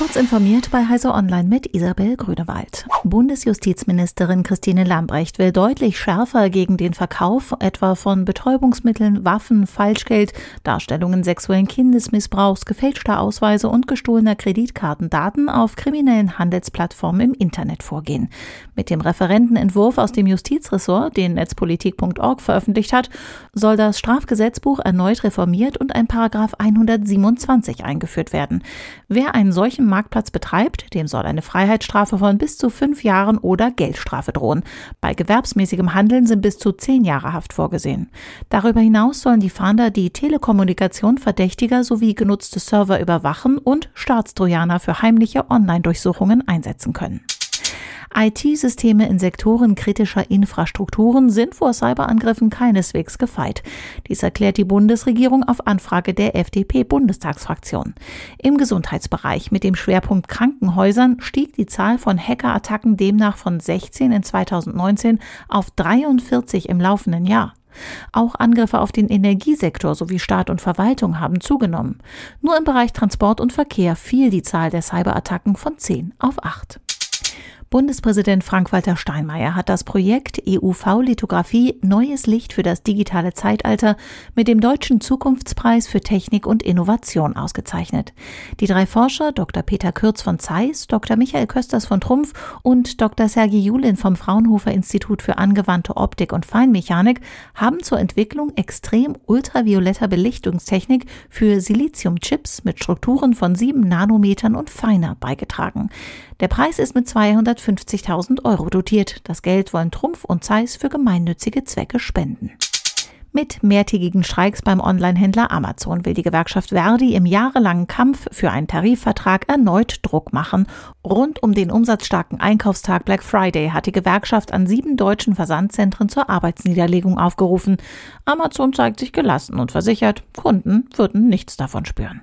Kurz informiert bei Heise Online mit Isabel Grünewald. Bundesjustizministerin Christine Lambrecht will deutlich schärfer gegen den Verkauf etwa von Betäubungsmitteln, Waffen, Falschgeld, Darstellungen sexuellen Kindesmissbrauchs, gefälschter Ausweise und gestohlener Kreditkartendaten auf kriminellen Handelsplattformen im Internet vorgehen. Mit dem Referentenentwurf aus dem Justizressort, den netzpolitik.org veröffentlicht hat, soll das Strafgesetzbuch erneut reformiert und ein Paragraph 127 eingeführt werden. Wer einen solchen Marktplatz betreibt, dem soll eine Freiheitsstrafe von bis zu fünf Jahren oder Geldstrafe drohen. Bei gewerbsmäßigem Handeln sind bis zu zehn Jahre Haft vorgesehen. Darüber hinaus sollen die Fahnder die Telekommunikation Verdächtiger sowie genutzte Server überwachen und Staatstrojaner für heimliche Online-Durchsuchungen einsetzen können. IT-Systeme in Sektoren kritischer Infrastrukturen sind vor Cyberangriffen keineswegs gefeit. Dies erklärt die Bundesregierung auf Anfrage der FDP-Bundestagsfraktion. Im Gesundheitsbereich mit dem Schwerpunkt Krankenhäusern stieg die Zahl von Hackerattacken demnach von 16 in 2019 auf 43 im laufenden Jahr. Auch Angriffe auf den Energiesektor sowie Staat und Verwaltung haben zugenommen. Nur im Bereich Transport und Verkehr fiel die Zahl der Cyberattacken von 10 auf 8. Bundespräsident Frank-Walter Steinmeier hat das Projekt EUV-Lithografie Neues Licht für das digitale Zeitalter mit dem Deutschen Zukunftspreis für Technik und Innovation ausgezeichnet. Die drei Forscher, Dr. Peter Kürz von Zeiss, Dr. Michael Kösters von Trumpf und Dr. Sergi Julin vom Fraunhofer Institut für angewandte Optik und Feinmechanik, haben zur Entwicklung extrem ultravioletter Belichtungstechnik für Siliziumchips mit Strukturen von sieben Nanometern und feiner beigetragen. Der Preis ist mit 250.000 Euro dotiert. Das Geld wollen Trumpf und Zeiss für gemeinnützige Zwecke spenden. Mit mehrtägigen Streiks beim Onlinehändler Amazon will die Gewerkschaft Verdi im jahrelangen Kampf für einen Tarifvertrag erneut Druck machen. Rund um den umsatzstarken Einkaufstag Black Friday hat die Gewerkschaft an sieben deutschen Versandzentren zur Arbeitsniederlegung aufgerufen. Amazon zeigt sich gelassen und versichert, Kunden würden nichts davon spüren.